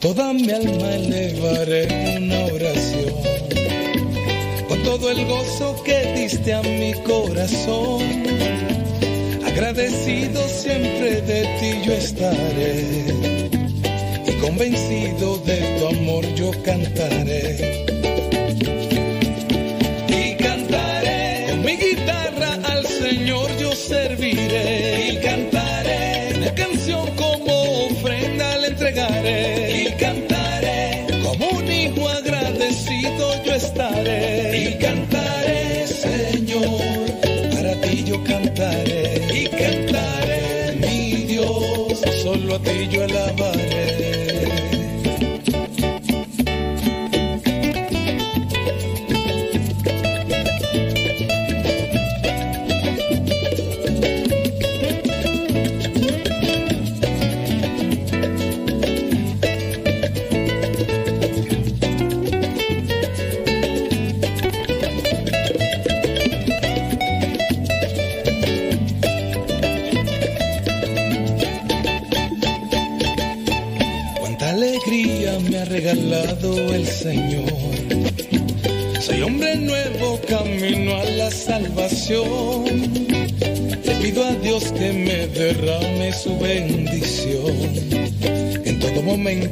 toda mi alma elevaré una oración. Con todo el gozo que diste a mi corazón. Agradecido siempre de ti yo estaré. Y convencido de tu amor yo cantaré. Y cantaré con mi guitarra al Señor yo serviré. Solo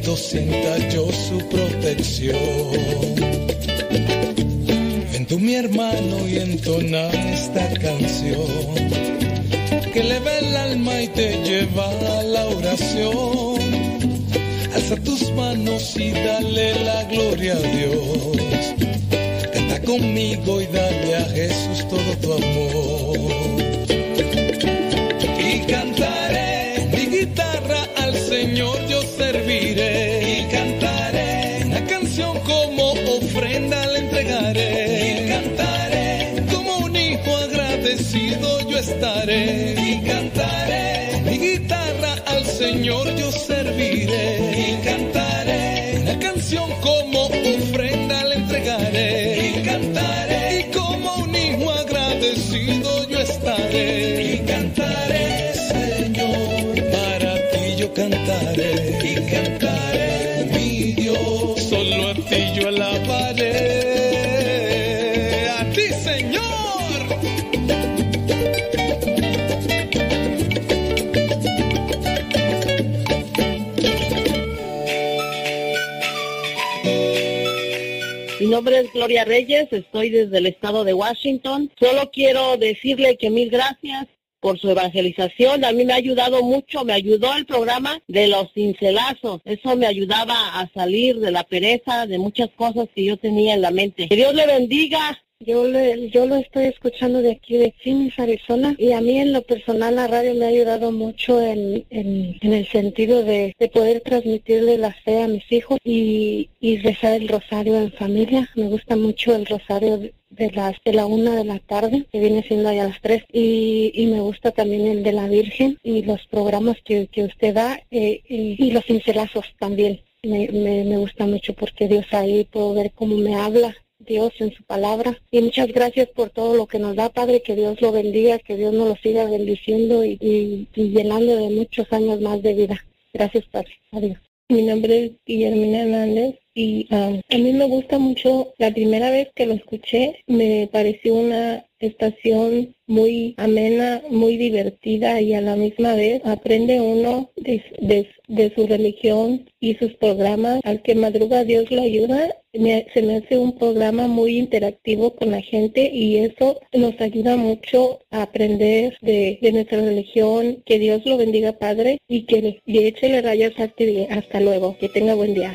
momento sienta yo su protección. Ven tú mi hermano y entona esta canción que eleva el alma y te lleva a la oración. Alza tus manos y dale la gloria a Dios. Canta conmigo y dale a Jesús todo tu amor. Señor yo serviré. Y cantaré una canción como ofrenda le entregaré. Y cantaré y como un hijo agradecido yo estaré. Y cantaré, Señor, para ti yo cantaré. Nombre es Gloria Reyes, estoy desde el estado de Washington. Solo quiero decirle que mil gracias por su evangelización. A mí me ha ayudado mucho, me ayudó el programa de los cincelazos. Eso me ayudaba a salir de la pereza, de muchas cosas que yo tenía en la mente. Que Dios le bendiga. Yo, le, yo lo estoy escuchando de aquí de Phoenix, Arizona, y a mí en lo personal la radio me ha ayudado mucho en, en, en el sentido de, de poder transmitirle la fe a mis hijos y, y rezar el rosario en familia. Me gusta mucho el rosario de las de la una de la tarde que viene siendo ya las tres y, y me gusta también el de la Virgen y los programas que, que usted da eh, y, y los cincelazos también me, me, me gusta mucho porque Dios ahí puedo ver cómo me habla Dios en su palabra. Y muchas gracias por todo lo que nos da, Padre, que Dios lo bendiga, que Dios nos lo siga bendiciendo y, y, llenando de muchos años más de vida. Gracias, Padre. Adiós. Mi nombre es Guillermina Hernández y um, a mí me gusta mucho, la primera vez que lo escuché me pareció una estación muy amena, muy divertida y a la misma vez aprende uno de, su religión y sus programas. Al que madruga Dios lo ayuda, me, se me hace un programa muy interactivo con la gente y eso nos ayuda mucho a aprender de, de nuestra religión. Que Dios lo bendiga, Padre, y que le, eche rayas hasta, hasta luego. Que tenga buen día.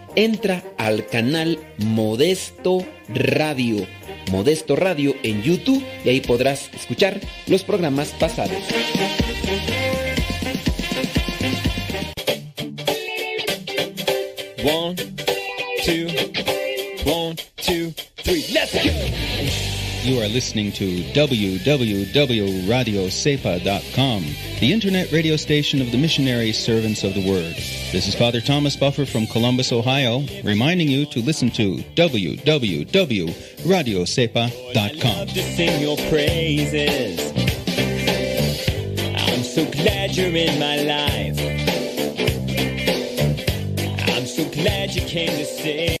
entra al canal Modesto Radio. Modesto Radio en YouTube y ahí podrás escuchar los programas pasados. One, two, one, two, three, let's go! You are listening to www.radiosepa.com, the internet radio station of the missionary servants of the word. This is Father Thomas Buffer from Columbus, Ohio, reminding you to listen to www.radiosepa.com. to sing your praises. I'm so glad you're in my life. I'm so glad you came to sing.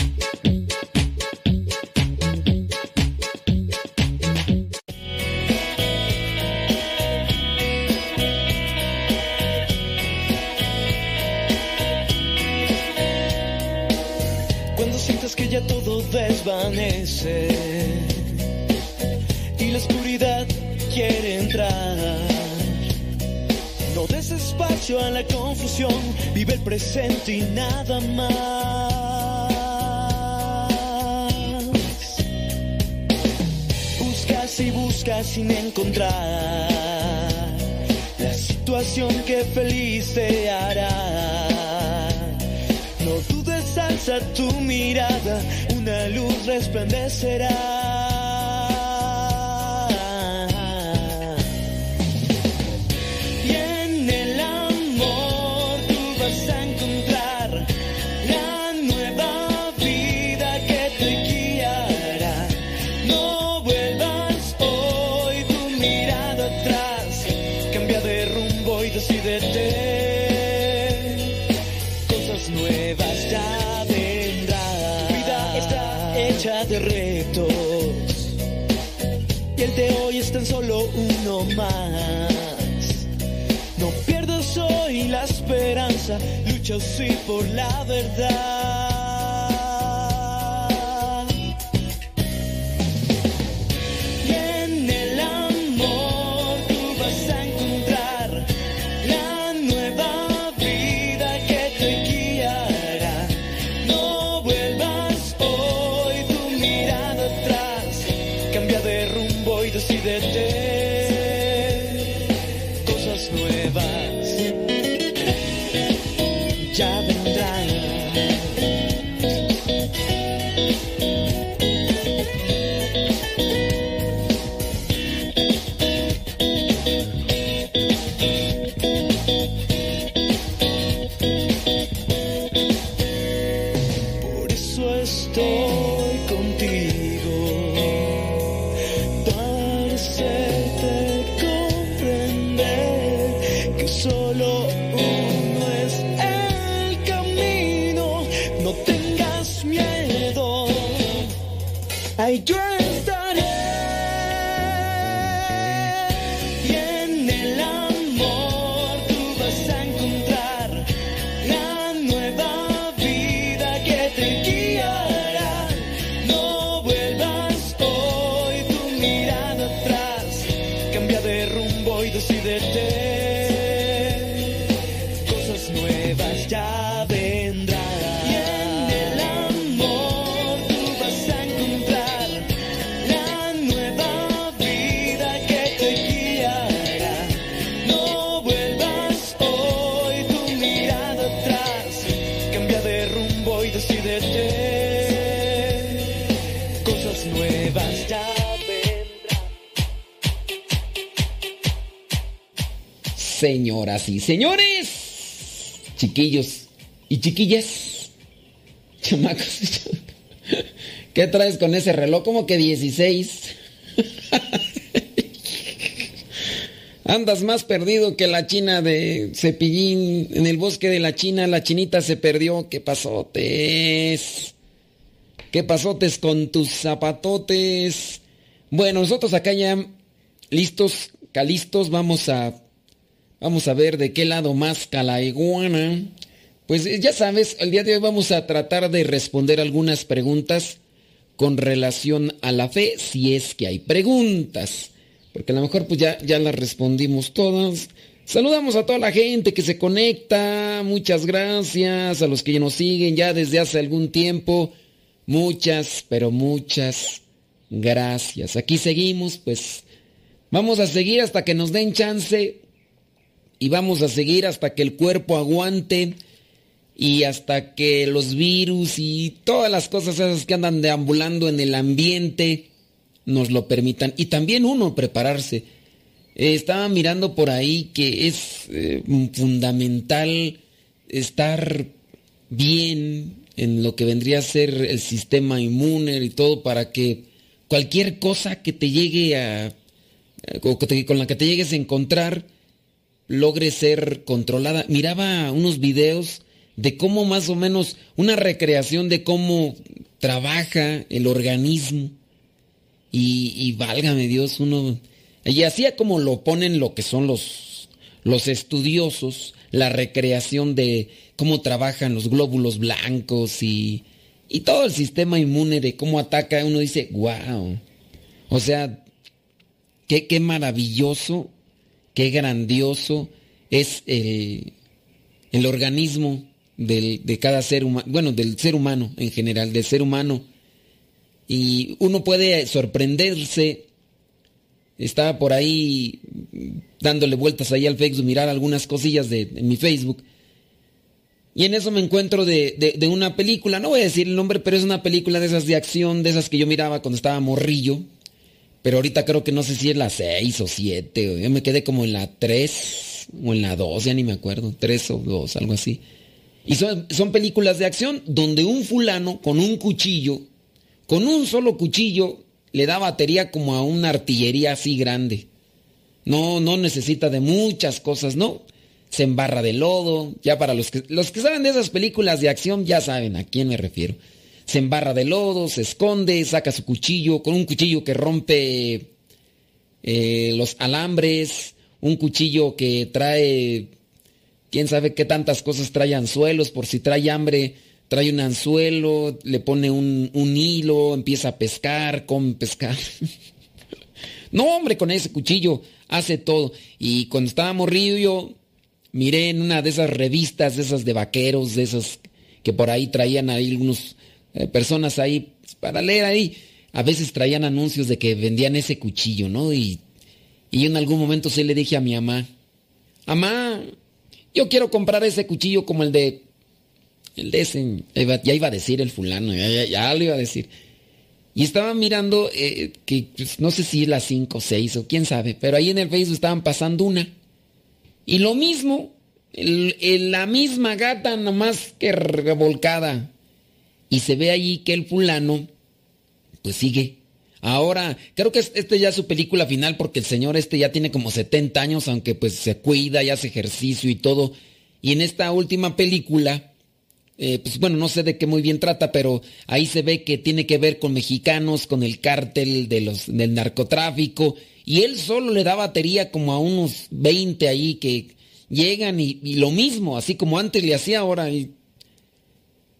Ya todo desvanece y la oscuridad quiere entrar. No des espacio a la confusión, vive el presente y nada más. Buscas y buscas sin encontrar la situación que feliz te hará. Alza tu mirada, una luz resplandecerá. No pierdas hoy la esperanza, lucha sí por la verdad. Señoras y señores, chiquillos y chiquillas, chamacos, ¿qué traes con ese reloj? Como que 16. Andas más perdido que la china de Cepillín. En el bosque de la China, la chinita se perdió. ¿Qué pasotes? ¿Qué pasotes con tus zapatotes? Bueno, nosotros acá ya listos, calistos, vamos a vamos a ver de qué lado más la iguana. Pues ya sabes, el día de hoy vamos a tratar de responder algunas preguntas con relación a la fe, si es que hay preguntas. Porque a lo mejor pues ya, ya las respondimos todas. Saludamos a toda la gente que se conecta. Muchas gracias a los que nos siguen ya desde hace algún tiempo. Muchas, pero muchas gracias. Aquí seguimos, pues vamos a seguir hasta que nos den chance y vamos a seguir hasta que el cuerpo aguante y hasta que los virus y todas las cosas esas que andan deambulando en el ambiente nos lo permitan. Y también uno prepararse. estaba mirando por ahí que es eh, fundamental estar bien en lo que vendría a ser el sistema inmune y todo para que cualquier cosa que te llegue a... con la que te llegues a encontrar logre ser controlada. Miraba unos videos de cómo más o menos una recreación de cómo trabaja el organismo y, válgame Dios, uno... Y así como lo ponen lo que son los, los estudiosos, la recreación de cómo trabajan los glóbulos blancos y, y todo el sistema inmune de cómo ataca, uno dice, wow. O sea, qué, qué maravilloso, qué grandioso es el, el organismo del, de cada ser humano, bueno, del ser humano en general, del ser humano y uno puede sorprenderse. Estaba por ahí dándole vueltas ahí al Facebook, mirar algunas cosillas de, mi Facebook. Y en eso me encuentro de, de, una película, no voy a decir el nombre, pero es una película de esas de acción, de esas que yo miraba cuando estaba morrillo. Pero ahorita creo que no sé si es la 6 o 7, yo me quedé como en la 3 o en la 2, ya ni me acuerdo, 3 o 2, algo así. Y son, son películas de acción donde un fulano con un cuchillo con un solo cuchillo le da batería como a una artillería así grande. No, no necesita de muchas cosas, no. Se embarra de lodo. Ya para los que, los que saben de esas películas de acción ya saben a quién me refiero. Se embarra de lodo, se esconde, saca su cuchillo con un cuchillo que rompe eh, los alambres, un cuchillo que trae, quién sabe qué tantas cosas trae anzuelos por si trae hambre trae un anzuelo, le pone un, hilo, empieza a pescar, come pescar. no, hombre, con ese cuchillo hace todo. Y cuando estaba morrido yo miré en una de esas revistas, de esas de vaqueros, de esas que por ahí traían ahí algunas eh, personas ahí para leer ahí. A veces traían anuncios de que vendían ese cuchillo, ¿no? Y, y en algún momento se le dije a mi mamá, mamá, yo quiero comprar ese cuchillo como el de el de ya iba a decir el fulano, ya, lo iba a decir. Y estaba mirando, eh, que pues, no sé si las 5 o 6 o quién sabe, pero ahí en el Facebook estaban pasando una. Y lo mismo, la misma gata, nomás que revolcada. Y se ve allí que el fulano, pues sigue. Ahora, creo que este ya es su película final porque el señor este ya tiene como 70 años, aunque pues se cuida y hace ejercicio y todo. Y en esta última película, eh, pues bueno, no sé de qué muy bien trata, pero ahí se ve que tiene que ver con mexicanos, con el cártel de los, del narcotráfico, y él solo le da batería como a unos 20 ahí que llegan y, lo mismo, así como antes le hacía ahora.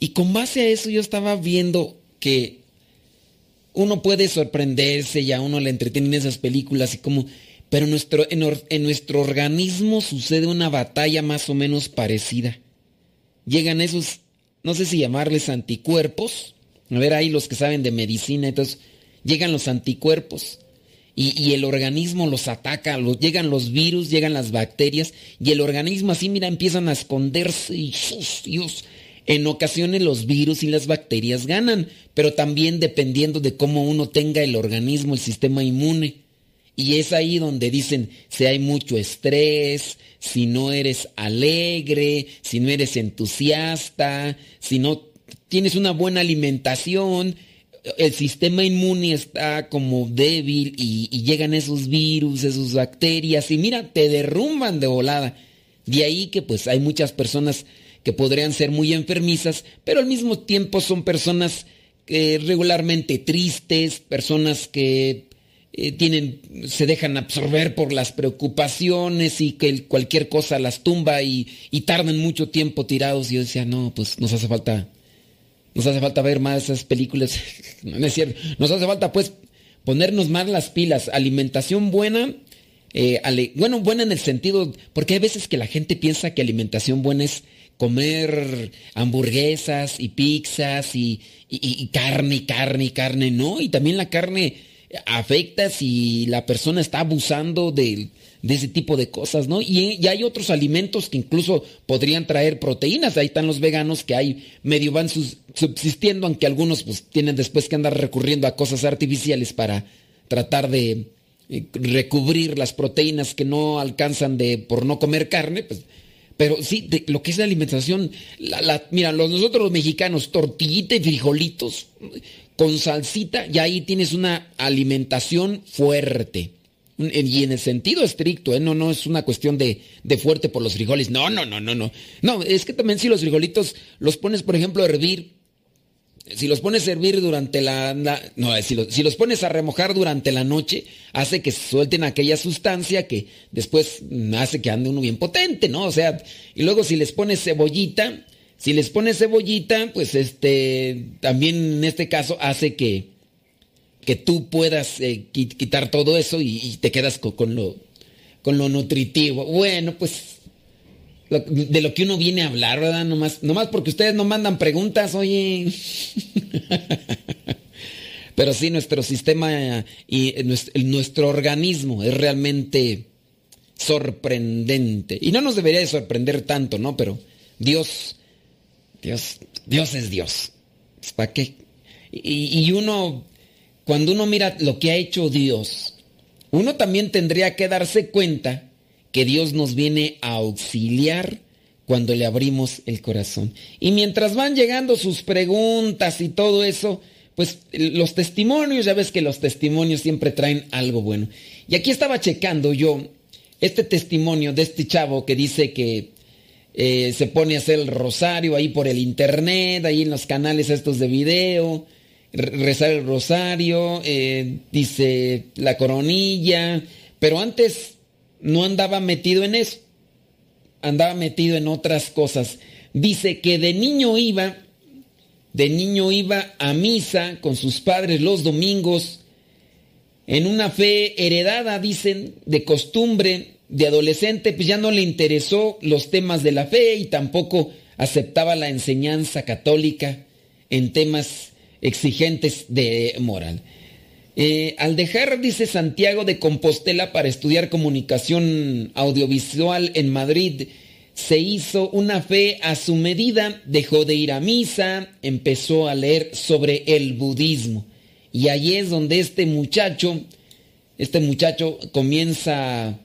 Y con base a eso yo estaba viendo que uno puede sorprenderse y a uno le entretienen esas películas y como... Pero nuestro, en nuestro organismo sucede una batalla más o menos parecida. Llegan esos no sé si llamarles anticuerpos. A ver, ahí los que saben de medicina, entonces llegan los anticuerpos y, el organismo los ataca, los, llegan los virus, llegan las bacterias y el organismo así, mira, empiezan a esconderse y Dios, en ocasiones los virus y las bacterias ganan, pero también dependiendo de cómo uno tenga el organismo, el sistema inmune. Y es ahí donde dicen, si hay mucho estrés, si no eres alegre, si no eres entusiasta, si no tienes una buena alimentación, el sistema inmune está como débil y, y llegan esos virus, esas bacterias y mira, te derrumban de volada. De ahí que pues hay muchas personas que podrían ser muy enfermizas, pero al mismo tiempo son personas eh, regularmente tristes, personas que eh, tienen, se dejan absorber por las preocupaciones y que cualquier cosa las tumba y, y tardan mucho tiempo tirados. Y yo decía, no, pues nos hace falta, nos hace falta ver más esas películas. no es cierto, nos hace falta pues ponernos más las pilas, alimentación buena. Eh, bueno, buena en el sentido, porque hay veces que la gente piensa que alimentación buena es comer hamburguesas y pizzas y, carne carne carne, no, y también la carne afecta si la persona está abusando de, ese tipo de cosas, ¿no? Y, hay otros alimentos que incluso podrían traer proteínas, ahí están los veganos que hay medio van subsistiendo, aunque algunos pues tienen después que andar recurriendo a cosas artificiales para tratar de recubrir las proteínas que no alcanzan de por no comer carne, pues pero sí, lo que es la alimentación, la, mira, los, nosotros los mexicanos, tortillita y frijolitos con salsita, y ahí tienes una alimentación fuerte. Y en el sentido estricto, ¿eh? no, no es una cuestión de, de, fuerte por los frijoles. No, no, no, no, no. No, es que también si los frijolitos los pones, por ejemplo, a hervir si los pones a hervir durante la... no, si los, si los, pones a remojar durante la noche, hace que suelten aquella sustancia que después hace que ande uno bien potente, ¿no? O sea, y luego si les pones cebollita, si les pones cebollita, pues este, también en este caso hace que, que tú puedas eh, quitar todo eso y, te quedas con, lo, con lo nutritivo. Bueno, pues de lo que uno viene a hablar, ¿verdad? Nomás, nomás porque ustedes no mandan preguntas, oye. Pero sí, nuestro sistema y nuestro, organismo es realmente sorprendente. Y no nos debería de sorprender tanto, ¿no? Pero Dios, Dios, Dios es Dios. ¿Para qué? Y, y uno, cuando uno mira lo que ha hecho Dios, uno también tendría que darse cuenta que Dios nos viene a auxiliar cuando le abrimos el corazón. Y mientras van llegando sus preguntas y todo eso, pues los testimonios, ya ves que los testimonios siempre traen algo bueno. Y aquí estaba checando yo este testimonio de este chavo que dice que eh, se pone a hacer el rosario ahí por el internet, ahí en los canales estos de video, rezar el rosario, eh, dice la coronilla, pero antes no andaba metido en eso, andaba metido en otras cosas. Dice que de niño iba, de niño iba a misa con sus padres los domingos, en una fe heredada, dicen, de costumbre, de adolescente, pues ya no le interesó los temas de la fe y tampoco aceptaba la enseñanza católica en temas exigentes de moral. Eh, al dejar, dice Santiago de Compostela, para estudiar comunicación audiovisual en Madrid, se hizo una fe a su medida, dejó de ir a misa, empezó a leer sobre el budismo. Y ahí es donde este muchacho, este muchacho comienza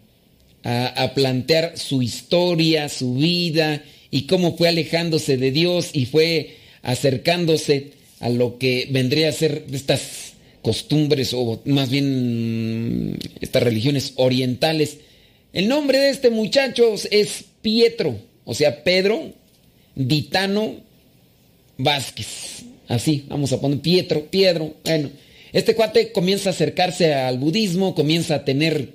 a, plantear su historia, su vida y cómo fue alejándose de Dios y fue acercándose a lo que vendría a ser estas costumbres o más bien estas religiones orientales. El nombre de este muchacho es Pietro, o sea, Pedro Ditano Vázquez. Así, vamos a poner Pietro, Piedro. Bueno, este cuate comienza a acercarse al budismo, comienza a tener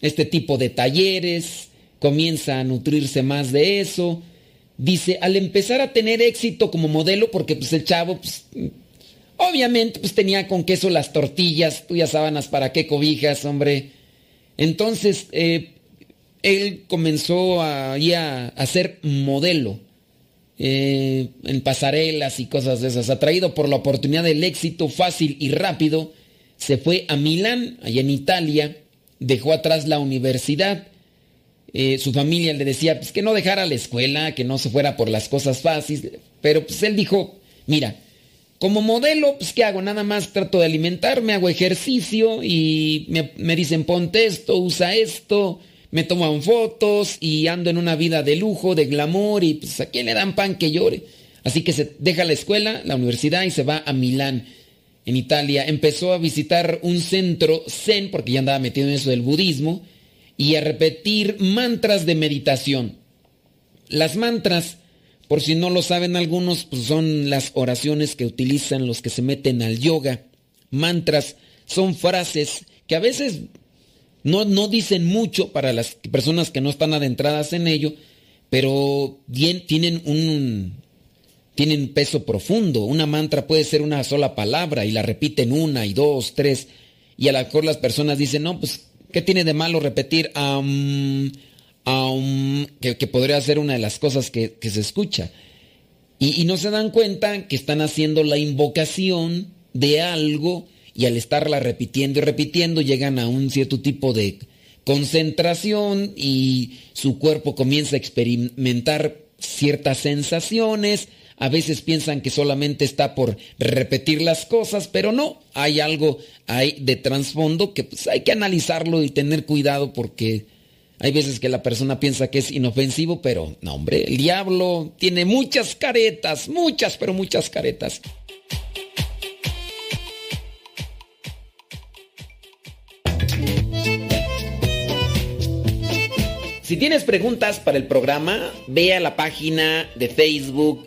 este tipo de talleres, comienza a nutrirse más de eso. Dice, al empezar a tener éxito como modelo, porque pues el chavo pues, Obviamente, pues tenía con queso las tortillas, tuyas sábanas, ¿para qué cobijas, hombre? Entonces, eh, él comenzó a, a, ser modelo eh, en pasarelas y cosas de esas. Atraído por la oportunidad del éxito fácil y rápido, se fue a Milán, allá en Italia, dejó atrás la universidad. Eh, su familia le decía pues, que no dejara la escuela, que no se fuera por las cosas fáciles, pero pues él dijo, mira, como modelo, pues ¿qué hago? Nada más trato de alimentarme, hago ejercicio y me, dicen ponte esto, usa esto, me toman fotos y ando en una vida de lujo, de glamour y pues a quién le dan pan que llore. Así que se deja la escuela, la universidad y se va a Milán. en Italia, empezó a visitar un centro zen, porque ya andaba metido en eso del budismo, y a repetir mantras de meditación. Las mantras, por si no lo saben algunos, pues son las oraciones que utilizan los que se meten al yoga. Mantras son frases que a veces no, no dicen mucho para las personas que no están adentradas en ello, pero tienen un, tienen peso profundo. Una mantra puede ser una sola palabra y la repiten una y dos, tres. Y a lo mejor las personas dicen, no, pues, ¿qué tiene de malo repetir um, que, podría ser una de las cosas que, se escucha? Y, y, no se dan cuenta que están haciendo la invocación de algo y al estarla repitiendo y repitiendo llegan a un cierto tipo de concentración y su cuerpo comienza a experimentar ciertas sensaciones a veces piensan que solamente está por repetir las cosas, pero no, hay algo ahí de trasfondo que pues, hay que analizarlo y tener cuidado porque hay veces que la persona piensa que es inofensivo, pero no, hombre, el diablo tiene muchas caretas, muchas, pero muchas caretas. Si tienes preguntas para el programa, ve a la página de Facebook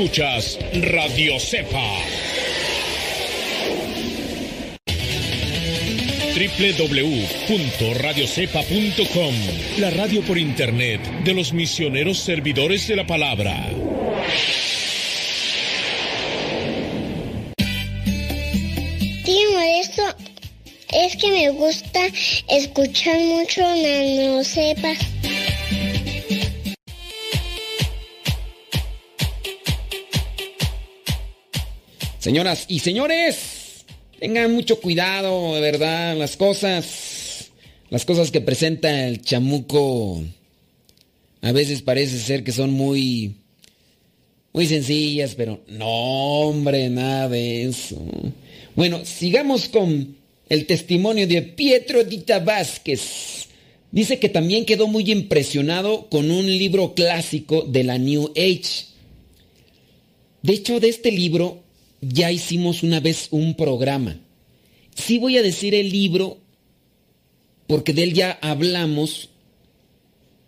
Escuchas Radio Cepa. www.radiocepa.com, la radio por internet de los misioneros servidores de la palabra. Tío esto es que me gusta escuchar mucho Nano Cepa. Señoras y señores, tengan mucho cuidado, de verdad, las cosas, las cosas que presenta el chamuco a veces parece ser que son muy muy sencillas, pero no, hombre, nada de eso. Bueno, sigamos con el testimonio de Pietro Dita Vázquez. Dice que también quedó muy impresionado con un libro clásico de la New Age. De hecho, de este libro ya hicimos una vez un programa. Sí voy a decir el libro porque de él ya hablamos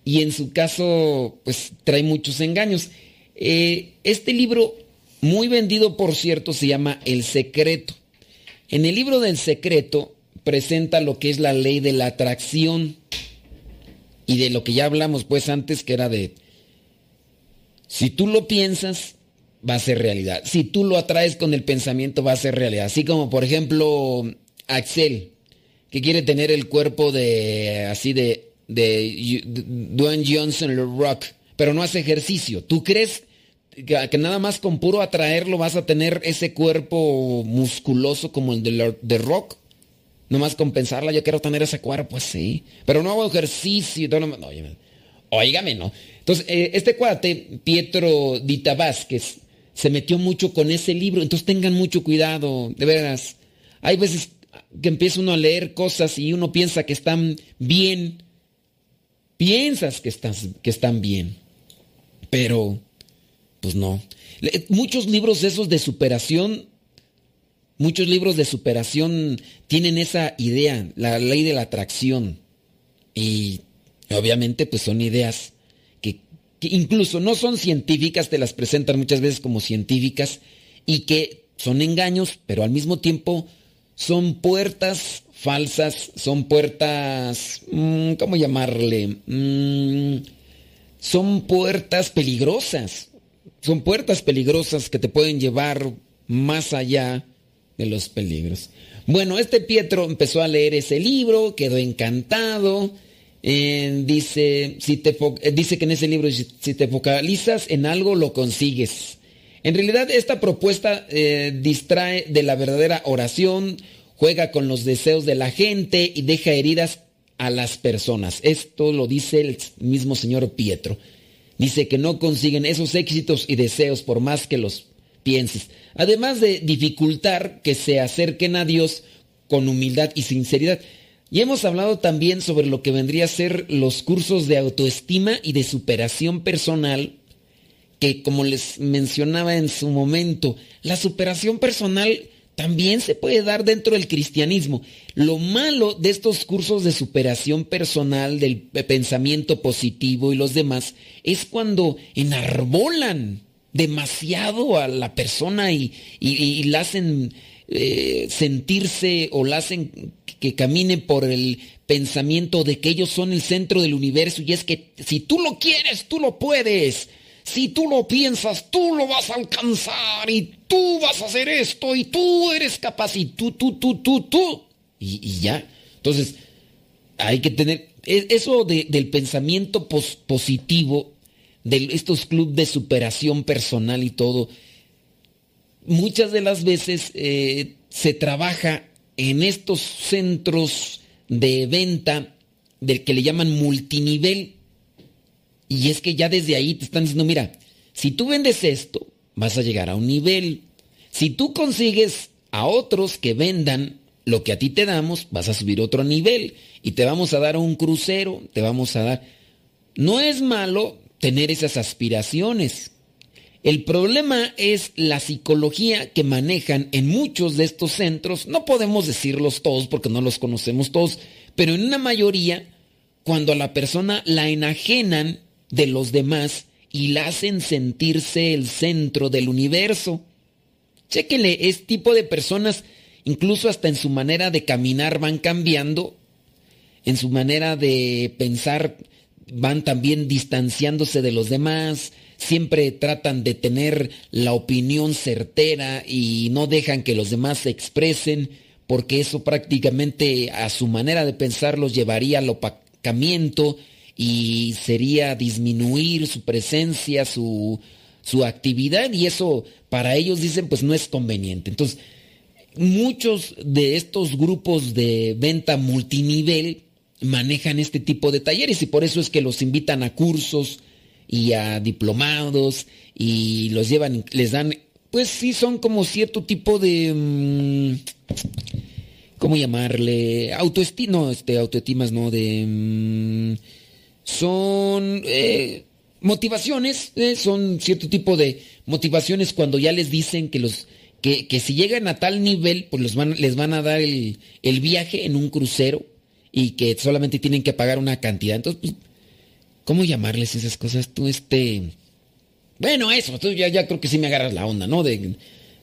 y en su caso pues trae muchos engaños. Eh, este libro, muy vendido por cierto, se llama El Secreto. En el libro del Secreto presenta lo que es la ley de la atracción y de lo que ya hablamos pues antes que era de si tú lo piensas, va a ser realidad. Si tú lo atraes con el pensamiento, va a ser realidad. Así como, por ejemplo, Axel, que quiere tener el cuerpo de, así de, de, Dwayne Johnson, el rock, pero no hace ejercicio. ¿Tú crees que, nada más con puro atraerlo vas a tener ese cuerpo musculoso como el de, rock? Nomás con pensarla, yo quiero tener ese cuerpo, pues sí. Pero no hago ejercicio. No, no, oígame, ¿no? Entonces, eh, este cuate, Pietro Dita Vázquez, se metió mucho con ese libro. Entonces tengan mucho cuidado, de veras. Hay veces que empieza uno a leer cosas y uno piensa que están bien. Piensas que, que están bien. Pero, pues no. Muchos libros esos de superación, muchos libros de superación tienen esa idea, la ley de la atracción. Y obviamente pues son ideas que incluso no son científicas, te las presentan muchas veces como científicas y que son engaños, pero al mismo tiempo son puertas falsas, son puertas, mm, ¿cómo llamarle? Mm, son puertas peligrosas, son puertas peligrosas que te pueden llevar más allá de los peligros. Bueno, este Pietro empezó a leer ese libro, quedó encantado, dice, si te, eh, dice que en ese libro, si, te focalizas en algo, lo consigues. En realidad, esta propuesta eh, distrae de la verdadera oración, juega con los deseos de la gente y deja heridas a las personas. Esto lo dice el mismo señor Pietro. Dice que no consiguen esos éxitos y deseos por más que los pienses. Además de dificultar que se acerquen a Dios con humildad y sinceridad. Y hemos hablado también sobre lo que vendría a ser los cursos de autoestima y de superación personal, que como les mencionaba en su momento, la superación personal también se puede dar dentro del cristianismo. Lo malo de estos cursos de superación personal, del pensamiento positivo y los demás, es cuando enarbolan demasiado a la persona y, la hacen eh, sentirse o la hacen que camine por el pensamiento de que ellos son el centro del universo y es que si tú lo quieres, tú lo puedes. Si tú lo piensas, tú lo vas a alcanzar y tú vas a hacer esto y tú eres capaz y tú, tú, tú, tú, tú. Y, ya. Entonces, hay que tener e, eso del pensamiento positivo, de estos clubes de superación personal y todo. Muchas de las veces eh, se trabaja en estos centros de venta del que le llaman multinivel y es que ya desde ahí te están diciendo, mira, si tú vendes esto, vas a llegar a un nivel. Si tú consigues a otros que vendan lo que a ti te damos, vas a subir otro nivel y te vamos a dar un crucero, te vamos a dar... No es malo tener esas aspiraciones. El problema es la psicología que manejan en muchos de estos centros. No podemos decirlos todos porque no los conocemos todos, pero en una mayoría, cuando a la persona la enajenan de los demás y la hacen sentirse el centro del universo. Chéquenle, es tipo de personas, incluso hasta en su manera de caminar van cambiando, en su manera de pensar van también distanciándose de los demás, siempre tratan de tener la opinión certera y no dejan que los demás se expresen, porque eso prácticamente a su manera de pensar los llevaría al opacamiento y sería disminuir su presencia, su, su actividad y eso para ellos dicen pues no es conveniente. Entonces, muchos de estos grupos de venta multinivel manejan este tipo de talleres y por eso es que los invitan a cursos y a diplomados y los llevan, les dan, pues sí son como cierto tipo de... Mm, ¿Cómo llamarle? Autoestima, no, este, autoestimas, no, de... Mm, son eh, motivaciones, eh, son cierto tipo de motivaciones cuando ya les dicen que los que, si llegan a tal nivel, pues los van, les van a dar el, viaje en un crucero y que solamente tienen que pagar una cantidad. Entonces, pues, ¿cómo llamarles esas cosas? Tú, este. Bueno, eso, tú ya, ya creo que sí me agarras la onda, ¿no? De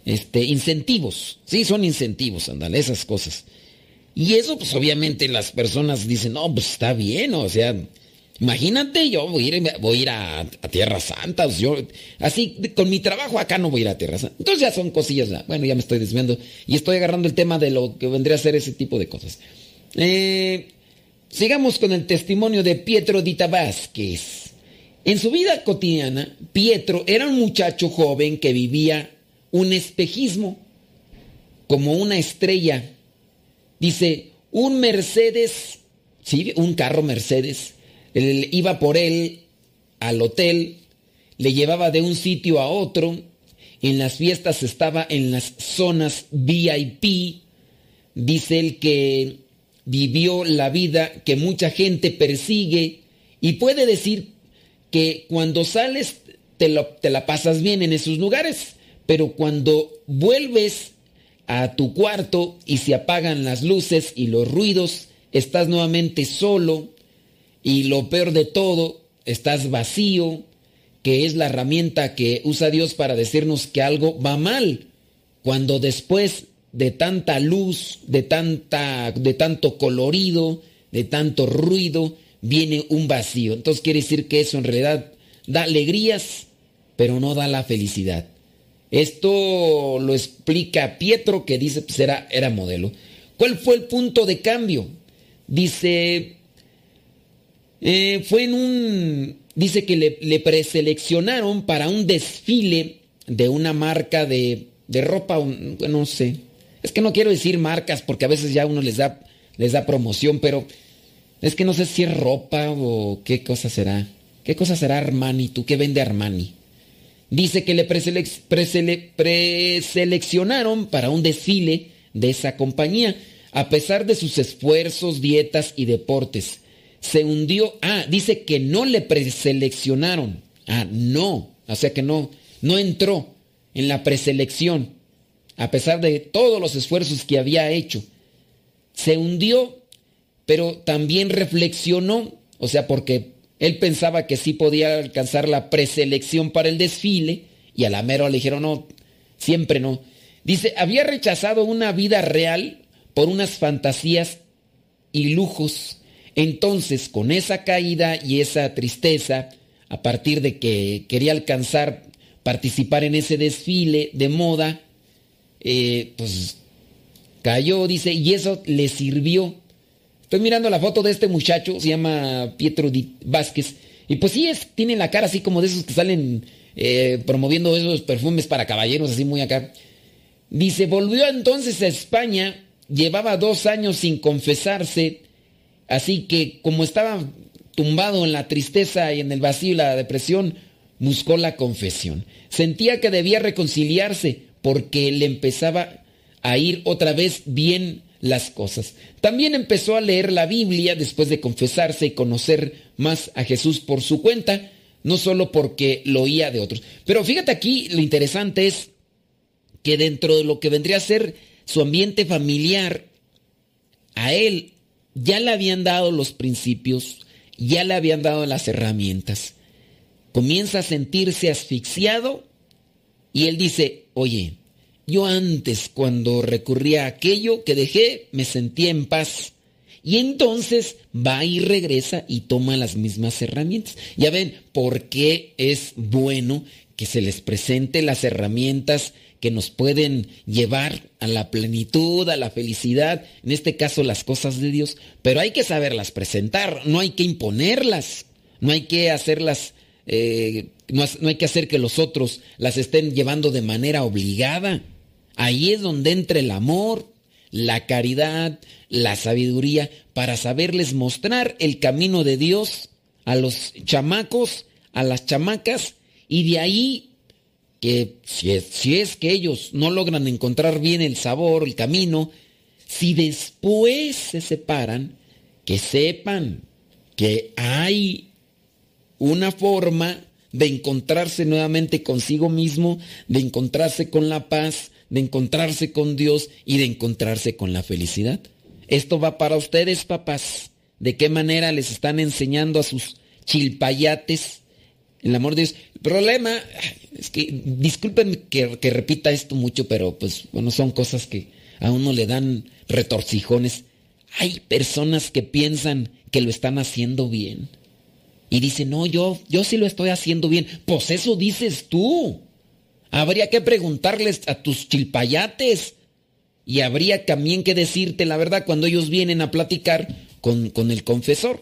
este, incentivos. Sí, son incentivos, andale, esas cosas. Y eso, pues obviamente las personas dicen, no, pues está bien, o sea, Imagínate, yo voy a ir, voy a, ir a, Tierra Santa. Yo, así, con mi trabajo acá no voy a ir a Tierra Santa. Entonces ya son cosillas. Bueno, ya me estoy desviando. Y estoy agarrando el tema de lo que vendría a ser ese tipo de cosas. Eh, sigamos con el testimonio de Pietro Dita Vázquez. En su vida cotidiana, Pietro era un muchacho joven que vivía un espejismo como una estrella. Dice, un Mercedes, sí, un carro Mercedes él iba por él al hotel, le llevaba de un sitio a otro, en las fiestas estaba en las zonas VIP, dice él que vivió la vida que mucha gente persigue y puede decir que cuando sales te, la pasas bien en esos lugares, pero cuando vuelves a tu cuarto y se apagan las luces y los ruidos, estás nuevamente solo, y lo peor de todo, estás vacío, que es la herramienta que usa Dios para decirnos que algo va mal. Cuando después de tanta luz, de, tanta, de tanto colorido, de tanto ruido, viene un vacío. Entonces quiere decir que eso en realidad da alegrías, pero no da la felicidad. Esto lo explica Pietro, que dice, pues era, era modelo. ¿Cuál fue el punto de cambio? Dice, eh, fue en un, dice que le, preseleccionaron para un desfile de una marca de, ropa, no sé, Es que no quiero decir marcas porque a veces ya uno les da, les da promoción, pero es que no sé si es ropa o qué cosa será. ¿Qué cosa será Armani? ¿Tú qué vende Armani? Dice que le preseleccionaron para un desfile de esa compañía, a pesar de sus esfuerzos, dietas y deportes. Se hundió. Ah, dice que no le preseleccionaron. Ah, no. O sea que no, no entró en la preselección, a pesar de todos los esfuerzos que había hecho. Se hundió, pero también reflexionó, o sea, porque él pensaba que sí podía alcanzar la preselección para el desfile y a la le dijeron no, siempre no. Dice, había rechazado una vida real por unas fantasías y lujos. Entonces, con esa caída y esa tristeza, a partir de que quería alcanzar, participar en ese desfile de moda, eh, pues cayó, dice, y eso le sirvió. Estoy mirando la foto de este muchacho, se llama Pietro Vázquez, y pues sí, es, tiene la cara así como de esos que salen eh, promoviendo esos perfumes para caballeros, así muy acá. Dice, volvió entonces a España, llevaba dos años sin confesarse, así que como estaba tumbado en la tristeza y en el vacío y la depresión, buscó la confesión. Sentía que debía reconciliarse porque le empezaba a ir otra vez bien las cosas. También empezó a leer la Biblia después de confesarse y conocer más a Jesús por su cuenta, no solo porque lo oía de otros. Pero fíjate aquí, lo interesante es que dentro de lo que vendría a ser su ambiente familiar, a él ya le habían dado los principios, ya le habían dado las herramientas. Comienza a sentirse asfixiado y él dice, oye, yo antes cuando recurría a aquello que dejé me sentía en paz. Y entonces va y regresa y toma las mismas herramientas. Ya ven por qué es bueno que se les presente las herramientas que nos pueden llevar a la plenitud, a la felicidad, en este caso las cosas de Dios, pero hay que saberlas presentar, no hay que imponerlas, no hay que hacerlas, eh, no, hay que hacer que los otros las estén llevando de manera obligada. Ahí es donde entra el amor, la caridad, la sabiduría, para saberles mostrar el camino de Dios a los chamacos, a las chamacas, y de ahí que si es, si es que ellos no logran encontrar bien el sabor, el camino, si después se separan, que sepan que hay una forma de encontrarse nuevamente consigo mismo, de encontrarse con la paz, de encontrarse con Dios y de encontrarse con la felicidad. Esto va para ustedes, papás. ¿De qué manera les están enseñando a sus chilpayates el amor de Dios? El problema es que, disculpen que, repita esto mucho, pero pues bueno, son cosas que a uno le dan retorcijones. Hay personas que piensan que lo están haciendo bien. Y dicen, no, yo, yo sí lo estoy haciendo bien. Pues eso dices tú. Habría que preguntarles a tus chilpayates. Y habría también que decirte la verdad cuando ellos vienen a platicar con, con el confesor.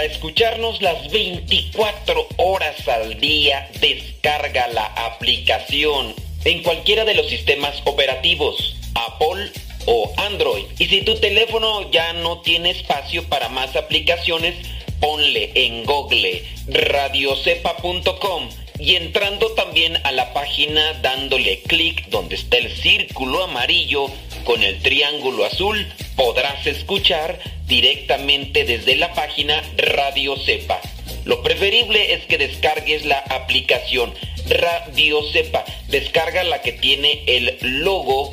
Para escucharnos las 24 horas al día, descarga la aplicación en cualquiera de los sistemas operativos, Apple o Android. Y si tu teléfono ya no tiene espacio para más aplicaciones, ponle en Google radiocepa.com y entrando también a la página dándole clic donde está el círculo amarillo con el triángulo azul, podrás escuchar directamente desde la página Radio Cepa. Lo preferible es que descargues la aplicación Radio Cepa. Descarga la que tiene el logo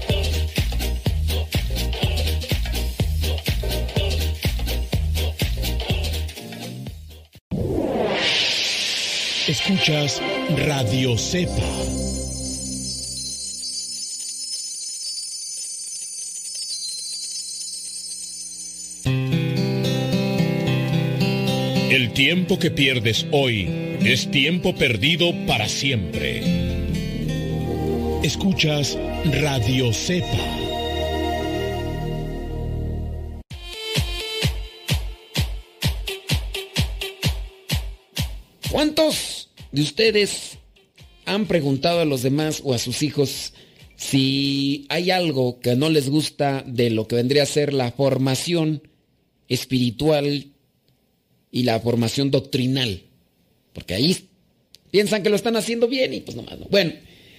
Escuchas Radio Cepa. El tiempo que pierdes hoy es tiempo perdido para siempre. Escuchas Radio Cepa. ¿Cuántos de ustedes han preguntado a los demás o a sus hijos si hay algo que no les gusta de lo que vendría a ser la formación espiritual y la formación doctrinal? Porque ahí piensan que lo están haciendo bien y pues nomás no. Bueno,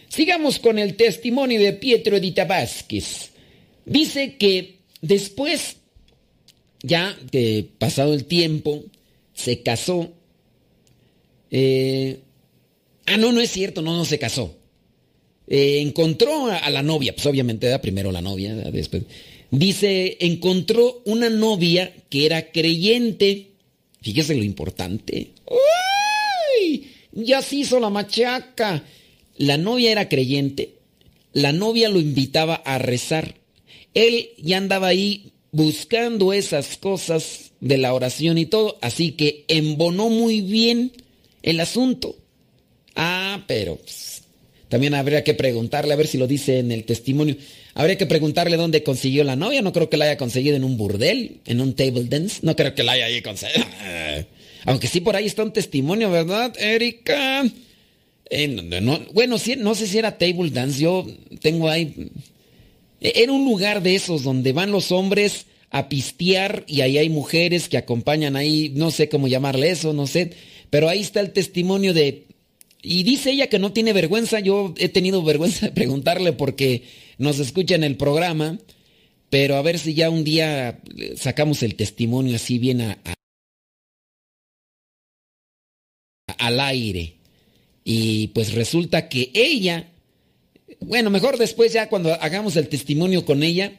sigamos con el testimonio de Pietro Edita Vázquez. Dice que después, ya de pasado el tiempo, se casó eh, ah, no, no es cierto, no, no se casó. Eh, encontró a, la novia, pues obviamente era primero la novia, después. Dice, encontró una novia que era creyente. Fíjese lo importante. ¡Uy! Ya se hizo la machaca. La novia era creyente. La novia lo invitaba a rezar. Él ya andaba ahí buscando esas cosas de la oración y todo, así que embonó muy bien el asunto. Ah, pero pues, también habría que preguntarle, a ver si lo dice en el testimonio. Habría que preguntarle dónde consiguió la novia. No creo que la haya conseguido en un burdel, en un table dance. No creo que la haya ahí conseguido. Aunque sí por ahí está un testimonio, ¿verdad, Erika? bueno, sí, no sé si era table dance. Yo tengo ahí. Era un lugar de esos donde van los hombres a pistear y ahí hay mujeres que acompañan ahí, no sé cómo llamarle eso, no sé pero ahí está el testimonio de... Y dice ella que no tiene vergüenza. Yo he tenido vergüenza de preguntarle porque nos escucha en el programa. Pero a ver si ya un día sacamos el testimonio así bien a, al aire. Y pues resulta que ella, bueno, mejor después ya cuando hagamos el testimonio con ella,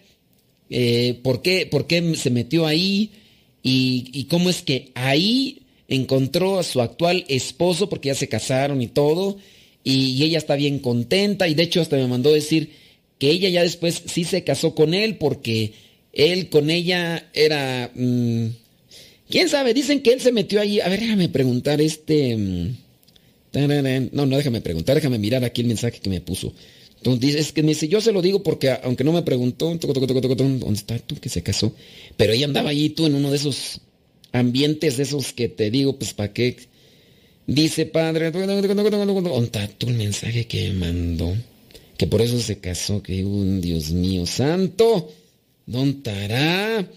eh, ¿por, qué, ¿por, qué, se metió ahí? Y, cómo es que ahí encontró a su actual esposo porque ya se casaron y todo, y, ella está bien contenta y de hecho hasta me mandó decir que ella ya después sí se casó con él porque él con ella era... Mm, ¿Quién sabe? Dicen que él se metió ahí. A ver, déjame preguntar este... Mm, no, no, déjame preguntar, déjame mirar aquí el mensaje que me puso. Entonces, es que me dice, yo se lo digo porque aunque no me preguntó, ¿dónde está tú que se casó? Pero ella andaba ahí tú en uno de esos ambientes esos que te digo, pues para qué. Dice padre, ¿dónde tu el mensaje que mandó? Que por eso se casó, que un Dios mío santo. ¿Dónde estará?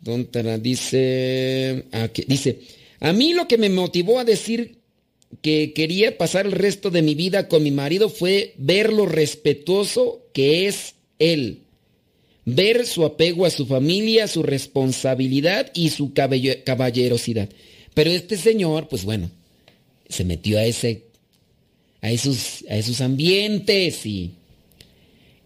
¿Dónde estará? Dice, dice, a mí lo que me motivó a decir que quería pasar el resto de mi vida con mi marido fue ver lo respetuoso que es él ver su apego a su familia, su responsabilidad y su caballerosidad. Pero este señor, pues bueno, se metió a ese, a esos, a esos ambientes y,